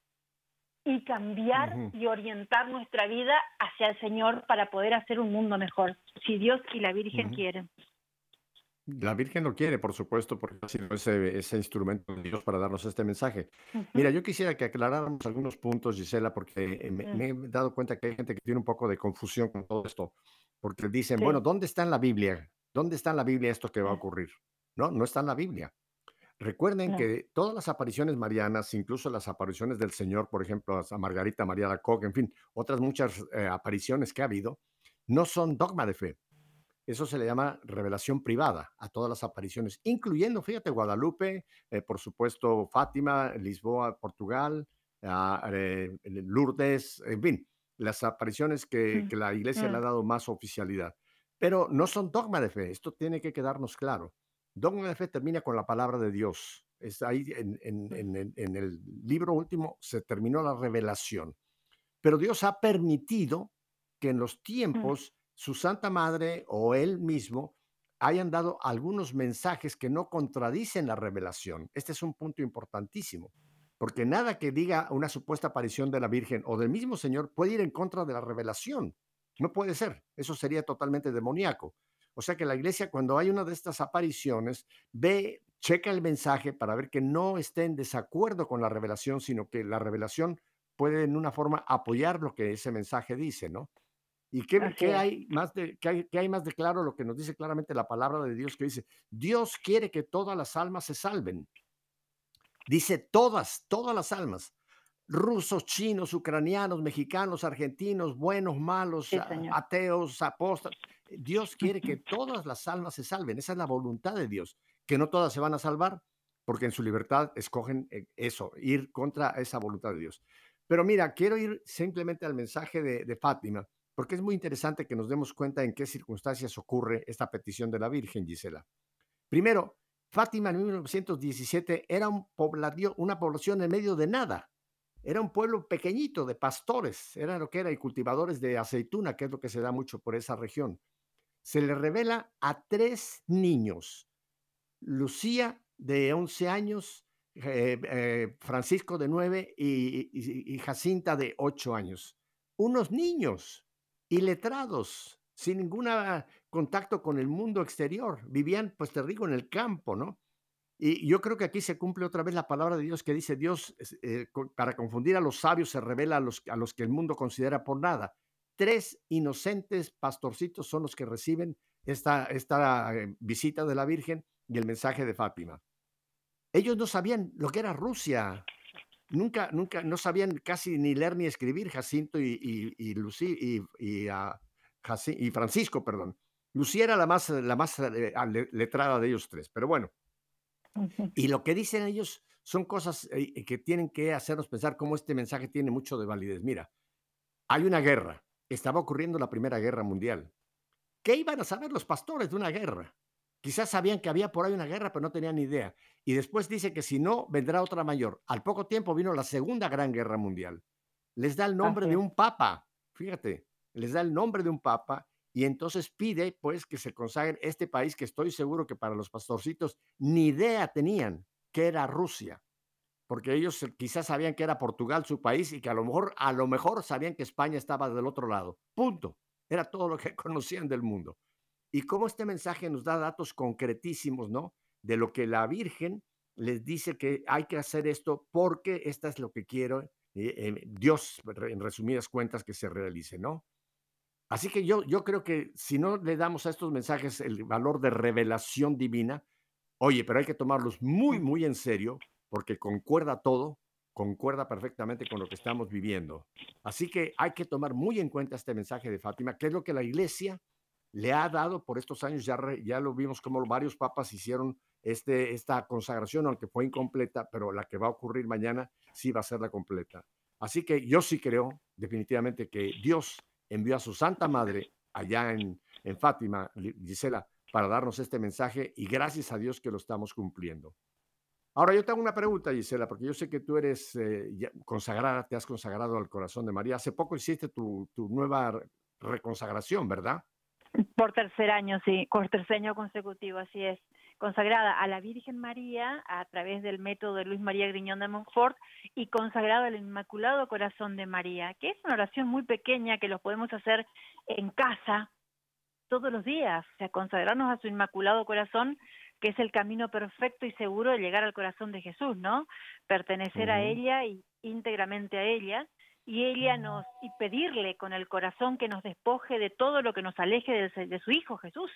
y cambiar y orientar nuestra vida hacia el Señor para poder hacer un mundo mejor, si Dios y la Virgen quieren. La Virgen lo quiere, por supuesto, porque ha sido ese, ese instrumento de Dios para darnos este mensaje. Mira, yo quisiera que aclaráramos algunos puntos, Gisela, porque eh, me, Mm. me he dado cuenta que hay gente que tiene un poco de confusión con todo esto, porque dicen, Sí. bueno, ¿dónde está en la Biblia? ¿Dónde está en la Biblia esto que va a Sí. ocurrir? No, no está en la Biblia. Recuerden que todas las apariciones marianas, incluso las apariciones del Señor, por ejemplo, a Margarita María de Koch, en fin, otras muchas eh, apariciones que ha habido, no son dogma de fe. Eso se le llama revelación privada a todas las apariciones, incluyendo, fíjate, Guadalupe, eh, por supuesto, Fátima, Lisboa, Portugal, ah, eh, Lourdes, en fin, las apariciones que, Mm, que la iglesia le ha mm. dado más oficialidad. Pero no son dogma de fe, esto tiene que quedarnos claro. Dogma de fe termina con la palabra de Dios. Es ahí en, en- en- en- en el libro último se terminó la revelación. Pero Dios ha permitido que en los tiempos su Santa Madre o él mismo hayan dado algunos mensajes que no contradicen la revelación. Este es un punto importantísimo, porque nada que diga una supuesta aparición de la Virgen o del mismo Señor puede ir en contra de la revelación. No puede ser, eso sería totalmente demoníaco. O sea que la iglesia cuando hay una de estas apariciones ve, checa el mensaje para ver que no esté en desacuerdo con la revelación, sino que la revelación puede en una forma apoyar lo que ese mensaje dice, ¿no? ¿Y qué, qué hay más de, qué hay, qué hay más de claro lo que nos dice claramente la palabra de Dios que dice, Dios quiere que todas las almas se salven. Dice todas, todas las almas. Rusos, chinos, ucranianos, mexicanos, argentinos, buenos, malos, Sí, ateos, apóstoles. Dios quiere que todas las almas se salven. Esa es la voluntad de Dios. Que no todas se van a salvar. porque en su libertad escogen eh, eso, ir contra esa voluntad de Dios. Pero mira, quiero ir simplemente al mensaje de, de Fátima, porque es muy interesante que nos demos cuenta en qué circunstancias ocurre esta petición de la Virgen, Gisela. Primero, Fátima en 1917 era un pobladio- una población en medio de nada. Era un pueblo pequeñito de pastores, era lo que era, y cultivadores de aceituna, que es lo que se da mucho por esa región. Se le revela a tres niños, Lucía de 11 años, eh, eh, Francisco de 9 y, y- y Jacinta de 8 años. Unos niños iletrados, sin ningún contacto con el mundo exterior. Vivían, pues te digo, en el campo, ¿no? Y yo creo que aquí se cumple otra vez la palabra de Dios que dice Dios, eh, para confundir a los sabios se revela a los, a los que el mundo considera por nada. Tres inocentes pastorcitos son los que reciben esta, esta eh, visita de la Virgen y el mensaje de Fátima. Ellos no sabían lo que era Rusia. Nunca, nunca, no sabían casi ni leer ni escribir Jacinto y, y, y Lucí- y, y, Jaci- y Francisco, perdón. Lucía era la más, la más eh, le- letrada de ellos tres, pero bueno. Y lo que dicen ellos son cosas eh, que tienen que hacernos pensar cómo este mensaje tiene mucho de validez. Mira, hay una guerra. Estaba ocurriendo la Primera Guerra Mundial. ¿Qué iban a saber los pastores de una guerra? Quizás sabían que había por ahí una guerra, pero no tenían ni idea. Y después dice que si no, vendrá otra mayor. Al poco tiempo vino la Segunda Gran Guerra Mundial. Les da el nombre Así de un papa, fíjate, les da el nombre de un papa y entonces pide pues que se consagre este país que estoy seguro que para los pastorcitos ni idea tenían que era Rusia, porque ellos quizás sabían que era Portugal su país y que a lo mejor a lo mejor sabían que España estaba del otro lado. Punto. Era todo lo que conocían del mundo. Y cómo este mensaje nos da datos concretísimos, ¿no? De lo que la Virgen les dice que hay que hacer esto porque esta es lo que quiero eh, eh, Dios, en resumidas cuentas, que se realice, ¿no? Así que yo, yo creo que si no le damos a estos mensajes el valor de revelación divina, oye, pero hay que tomarlos muy, muy en serio porque concuerda todo, concuerda perfectamente con lo que estamos viviendo. Así que hay que tomar muy en cuenta este mensaje de Fátima, que es lo que la iglesia le ha dado por estos años, ya, re- ya lo vimos como varios papas hicieron este, esta consagración, aunque fue incompleta, pero la que va a ocurrir mañana sí va a ser la completa. Así que yo sí creo definitivamente que Dios envió a su Santa Madre allá en, en Fátima, Gisela, para darnos este mensaje y gracias a Dios que lo estamos cumpliendo. Ahora yo tengo una pregunta, Gisela, porque yo sé que tú eres eh, consagrada, te has consagrado al corazón de María. Hace poco hiciste tu, tu nueva re- reconsagración, ¿verdad? Por tercer año, sí, por tercer año consecutivo, así es. Consagrada a la Virgen María a través del método de Luis María Griñón de Montfort y consagrada al Inmaculado Corazón de María, que es una oración muy pequeña que lo podemos hacer en casa todos los días, o sea, consagrarnos a su Inmaculado Corazón, que es el camino perfecto y seguro de llegar al corazón de Jesús, ¿no? Pertenecer a ella y íntegramente a ella. Y ella nos y pedirle con el corazón que nos despoje de todo lo que nos aleje de, de su hijo Jesús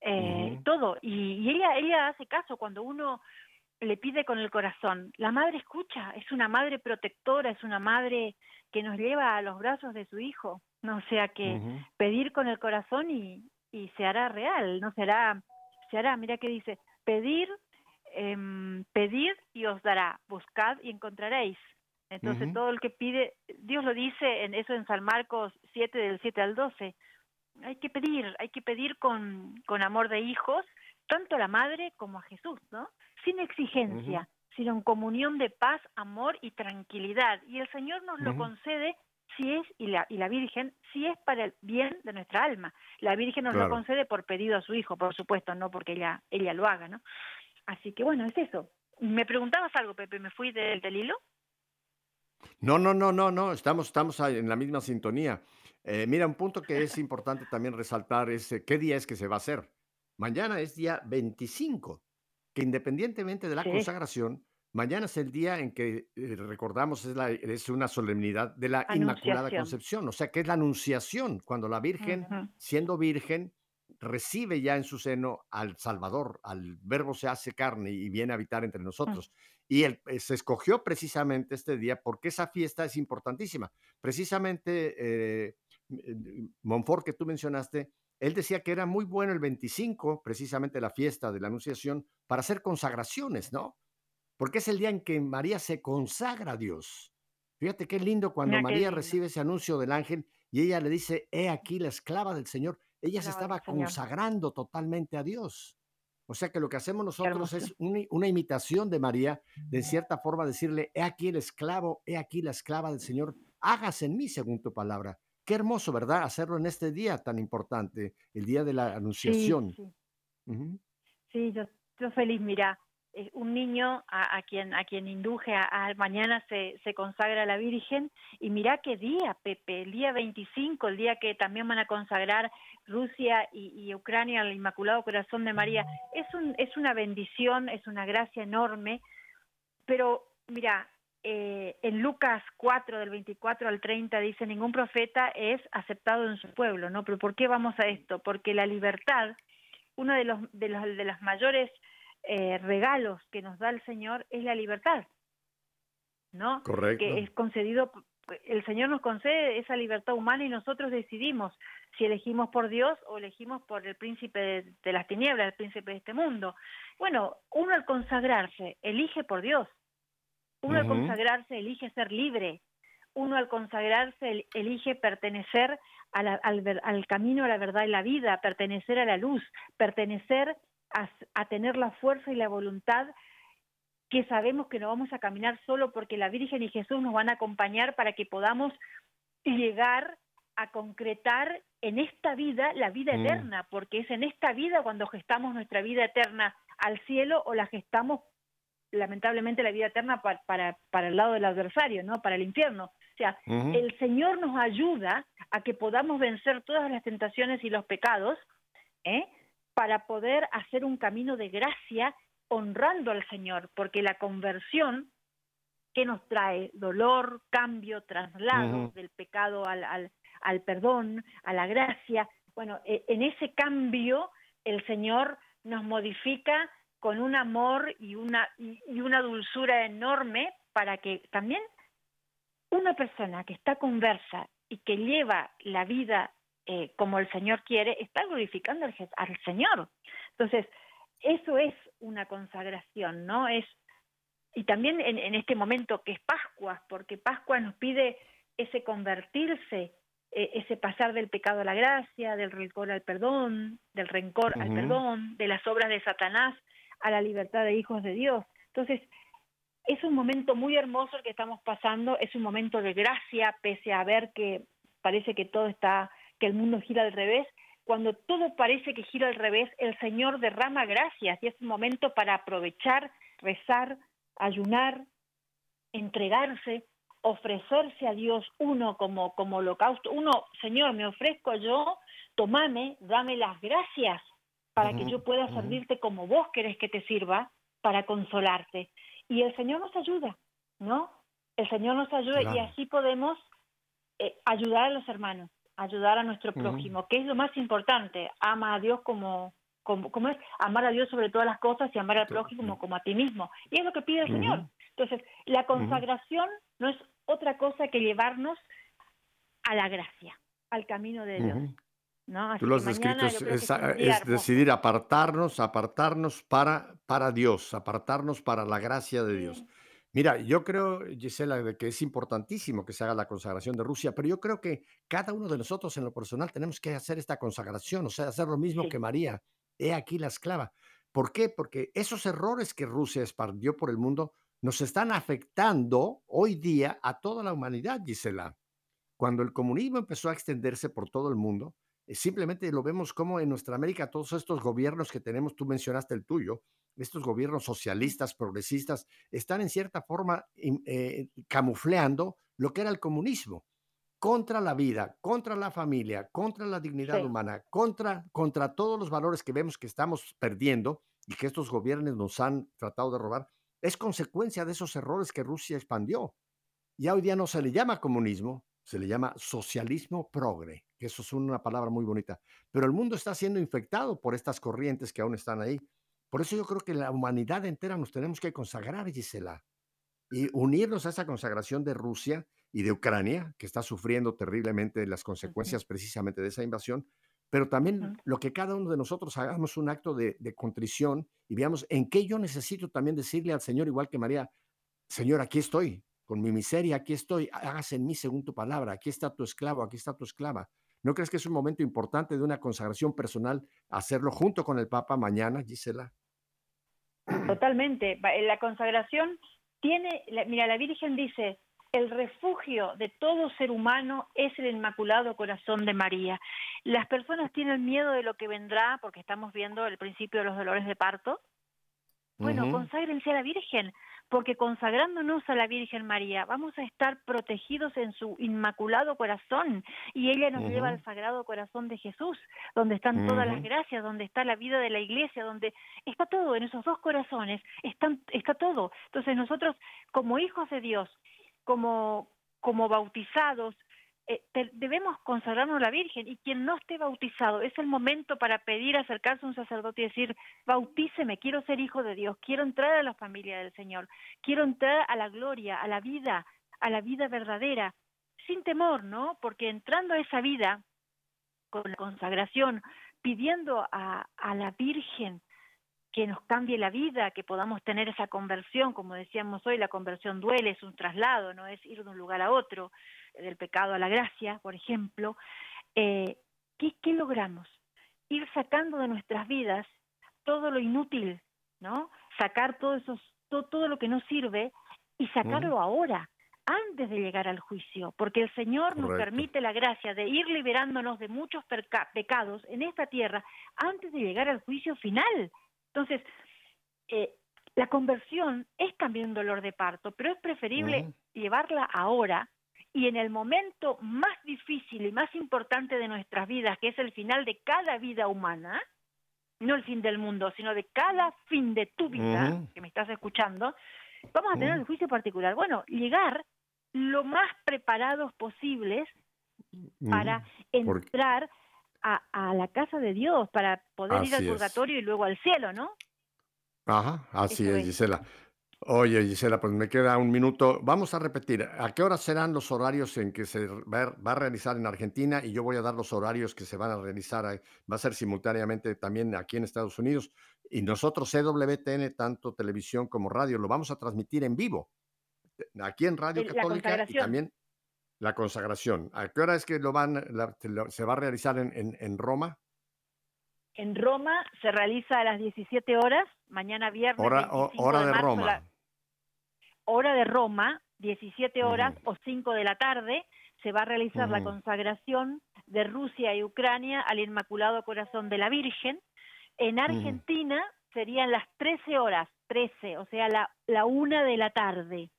eh, todo. Y, y ella ella hace caso cuando uno le pide con el corazón. La madre escucha es una madre protectora es una madre que nos lleva a los brazos de su hijo. No o sea que pedir con el corazón y, y se hará real no se hará se hará. Mira que dice pedir em, pedid y os dará buscad y encontraréis. Entonces todo el que pide Dios lo dice en eso en San Marcos 7 del 7 al 12 hay que pedir, hay que pedir con, con amor de hijos, tanto a la madre como a Jesús, ¿no? Sin exigencia, sino en comunión de paz, amor y tranquilidad. Y el Señor nos lo concede si es, y la, y la Virgen, si es para el bien de nuestra alma. La Virgen nos Claro. lo concede por pedido a su hijo, por supuesto, no porque ella, ella lo haga, ¿no? Así que bueno, es eso. Me preguntabas algo, Pepe, me fui del, del hilo. No, no, no, no, no, estamos, estamos ahí en la misma sintonía. Eh, mira, un punto que es importante también resaltar es eh, qué día es que se va a hacer. Mañana es día 25, que independientemente de la Sí. consagración, mañana es el día en que eh, recordamos, es, la- es una solemnidad de la Inmaculada. Concepción, o sea, que es la anunciación, cuando la Virgen, siendo virgen, recibe ya en su seno al Salvador, al Verbo se hace carne y viene a habitar entre nosotros. Y él, se escogió precisamente este día porque esa fiesta es importantísima. Precisamente eh, Monfort, que tú mencionaste, él decía que era muy bueno el 25, precisamente la fiesta de la Anunciación, para hacer consagraciones, ¿no? porque es el día en que María se consagra a Dios. Fíjate qué lindo cuando Mira María lindo. recibe ese anuncio del ángel y ella le dice, he aquí la esclava del Señor. Ella se estaba consagrando totalmente a Dios. O sea que lo que hacemos nosotros es un- una imitación de María, de en cierta forma decirle, he aquí el esclavo, he aquí la esclava del Señor, hágase en mí según tu palabra. Qué hermoso, ¿verdad? Hacerlo en este día tan importante, el día de la Sí, anunciación. sí. Yo, yo feliz, mira, eh, un niño a, a quien a quien induje a, a- mañana se, se consagra a la Virgen y mira qué día, Pepe, el día 25, el día que también van a consagrar Rusia y, y Ucrania al Inmaculado Corazón de María. Es un es una bendición, es una gracia enorme, pero mira, eh, en Lucas 4 del 24 al 30 dice ningún profeta es aceptado en su pueblo, ¿no? Pero ¿por qué vamos a esto? Porque la libertad uno de los de los de los mayores eh, regalos que nos da el Señor es la libertad, ¿no? Correcto. Que es concedido, el Señor nos concede esa libertad humana y nosotros decidimos si elegimos por Dios o elegimos por el príncipe de, de las tinieblas, el príncipe de este mundo. Bueno, uno al consagrarse elige por Dios, uno al consagrarse elige ser libre, uno al consagrarse el- elige pertenecer a la- al, camino, a la verdad y la vida, pertenecer a la luz, pertenecer a tener la fuerza y la voluntad que sabemos que no vamos a caminar solo porque la Virgen y Jesús nos van a acompañar para que podamos llegar a concretar en esta vida la vida Mm. eterna, porque es en esta vida cuando gestamos nuestra vida eterna al cielo o la gestamos lamentablemente la vida eterna pa- para, para el lado del adversario, ¿no? Para el infierno. O sea, el Señor nos ayuda a que podamos vencer todas las tentaciones y los pecados, ¿eh? para poder hacer un camino de gracia honrando al Señor, porque la conversión que nos trae dolor, cambio, traslado del pecado al, al, al perdón, a la gracia, bueno, e- en ese cambio el Señor nos modifica con un amor y una, y, una dulzura enorme para que también una persona que está conversa y que lleva la vida eh, como el Señor quiere, está glorificando al, al Señor. Entonces, eso es una consagración, ¿no? Es y también en, en este momento que es Pascua, porque Pascua nos pide ese convertirse, eh, ese pasar del pecado a la gracia, del rencor al perdón, del rencor al perdón, de las obras de Satanás a la libertad de hijos de Dios. Entonces, es un momento muy hermoso el que estamos pasando, es un momento de gracia, pese a ver que parece que todo está, que el mundo gira al revés. Cuando todo parece que gira al revés, el Señor derrama gracias y es un momento para aprovechar, rezar, ayunar, entregarse, ofrecerse a Dios uno como, como holocausto. Uno, Señor, me ofrezco yo, tomame, dame las gracias para que Ujú, yo pueda servirte como vos querés que te sirva, para consolarte. Y el Señor nos ayuda, ¿no? El Señor nos ayuda y Claro. así podemos eh, ayudar a los hermanos, ayudar a nuestro prójimo, que es lo más importante. Ama a Dios como, como, como es, amar a Dios sobre todas las cosas y amar al prójimo como a ti mismo. Y es lo que pide el Señor. Entonces, la consagración no es otra cosa que llevarnos a la gracia, al camino de Dios. ¿No? Así Tú lo has descrito, es, es- es decidir apartarnos, apartarnos para, para Dios, apartarnos para la gracia de Dios. Sí. Mira, yo creo, Gisela, de que es importantísimo que se haga la consagración de Rusia, pero yo creo que cada uno de nosotros en lo personal tenemos que hacer esta consagración, o sea, hacer lo mismo Sí. que María. He aquí la esclava. ¿Por qué? Porque esos errores que Rusia expandió por el mundo nos están afectando hoy día a toda la humanidad, Gisela. Cuando el comunismo empezó a extenderse por todo el mundo, simplemente lo vemos como en nuestra América todos estos gobiernos que tenemos, tú mencionaste el tuyo, estos gobiernos socialistas, progresistas, están en cierta forma eh, camufleando lo que era el comunismo contra la vida, contra la familia, contra la dignidad Sí. humana, contra, contra todos los valores que vemos que estamos perdiendo y que estos gobiernos nos han tratado de robar, es consecuencia de esos errores que Rusia expandió. Ya hoy día no se le llama comunismo, se le llama socialismo progre, que eso es una palabra muy bonita. Pero el mundo está siendo infectado por estas corrientes que aún están ahí. Por eso yo creo que la humanidad entera nos tenemos que consagrar, Gisela, y unirnos a esa consagración de Rusia y de Ucrania, que está sufriendo terriblemente las consecuencias precisamente de esa invasión, pero también lo que cada uno de nosotros hagamos un acto de, de contrición y veamos en qué yo necesito también decirle al Señor, igual que María, Señor, aquí estoy, con mi miseria, aquí estoy, hágase en mí según tu palabra, aquí está tu esclavo, aquí está tu esclava. ¿No crees que es un momento importante de una consagración personal hacerlo junto con el Papa mañana, Gisela? Totalmente. Eh, La consagración tiene, mira, la Virgen dice, el refugio de todo ser humano es el Inmaculado Corazón de María. Las personas tienen miedo de lo que vendrá porque estamos viendo el principio de los dolores de parto. Bueno, Ujú. conságrense a la Virgen, porque consagrándonos a la Virgen María vamos a estar protegidos en su inmaculado corazón. Y ella nos lleva al sagrado corazón de Jesús, donde están todas las gracias, donde está la vida de la iglesia, donde está todo, en esos dos corazones están, está todo. Entonces nosotros como hijos de Dios, como, como bautizados, eh, debemos consagrarnos a la Virgen y quien no esté bautizado es el momento para pedir acercarse a un sacerdote y decir bautíceme, quiero ser hijo de Dios, quiero entrar a la familia del Señor, quiero entrar a la gloria, a la vida, a la vida verdadera, sin temor, ¿no? Porque entrando a esa vida con la consagración, pidiendo a, la Virgen que nos cambie la vida, que podamos tener esa conversión, como decíamos hoy, la conversión duele, es un traslado, no es ir de un lugar a otro, del pecado a la gracia, por ejemplo. Eh, ¿qué, ¿Qué logramos? Ir sacando de nuestras vidas todo lo inútil, ¿no? Sacar todo, esos, todo, todo lo que no sirve y sacarlo ahora, antes de llegar al juicio, porque el Señor nos permite la gracia de ir liberándonos de muchos pecados en esta tierra antes de llegar al juicio final. Entonces, eh, la conversión es también un dolor de parto, pero es preferible llevarla ahora y en el momento más difícil y más importante de nuestras vidas, que es el final de cada vida humana, no el fin del mundo, sino de cada fin de tu vida, que me estás escuchando, vamos a tener el juicio particular. Bueno, llegar lo más preparados posibles para entrar a, a la casa de Dios, para poder ir al es. purgatorio y luego al cielo, ¿no? Ajá, así Eso es, es. Oye, Gisela, pues me queda un minuto. Vamos a repetir. ¿A qué hora serán los horarios en que se va a, realizar en Argentina? Y yo voy a dar los horarios que se van a realizar. ahí. Va a ser simultáneamente también aquí en Estados Unidos. Y nosotros, CWTN, tanto televisión como radio, lo vamos a transmitir en vivo. Aquí en Radio la Católica y también la consagración. ¿A qué hora es que lo van, la- se va a realizar en, en- en Roma? En Roma se realiza a las 17 horas, mañana viernes. Hora, o- 25 hora de marzo, Roma. la- hora de Roma, 17 horas o 5 de la tarde, se va a realizar la consagración de Rusia y Ucrania al Inmaculado Corazón de la Virgen. En Argentina serían las 13 horas, 13, o sea, la, la una de la tarde.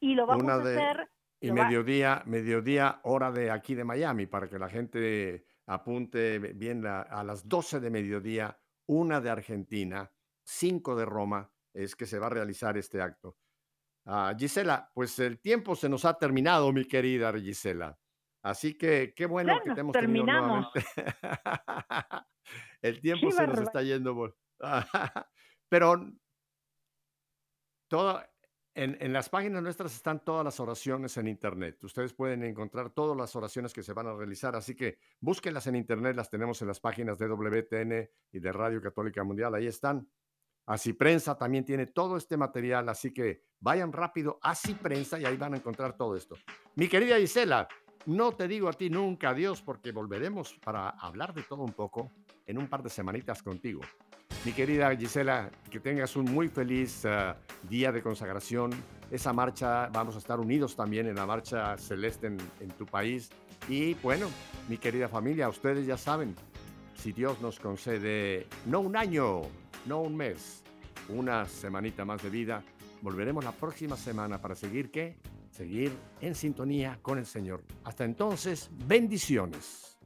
Y lo vamos Una a de- hacer... Y mediodía, mediodía, hora de aquí de Miami, para que la gente apunte bien la- a las 12 de mediodía, una de Argentina, 5 de Roma, es que se va a realizar este acto. Ah, Gisela, pues el tiempo se nos ha terminado, mi querida Gisela. Así que qué bueno Ya que te hemos tenido terminamos. nuevamente. el tiempo se nos está yendo. Pero todo, en, en las páginas nuestras están todas las oraciones en internet. Ustedes pueden encontrar todas las oraciones que se van a realizar, así que búsquenlas en internet, las tenemos en las páginas de WTN y de Radio Católica Mundial, ahí están. Así Prensa también tiene todo este material, así que vayan rápido a Así Prensa y ahí van a encontrar todo esto. Mi querida Gisela, no te digo a ti nunca adiós porque volveremos para hablar de todo un poco en un par de semanitas contigo. Mi querida Gisela, que tengas un muy feliz ah, día de consagración. Esa marcha, vamos a estar unidos también en la marcha celeste en, en tu país. Y bueno, mi querida familia, ustedes ya saben, si Dios nos concede no un año, no un mes, una semanita más de vida, volveremos la próxima semana para seguir qué? Seguir en sintonía con el Señor. Hasta entonces, bendiciones.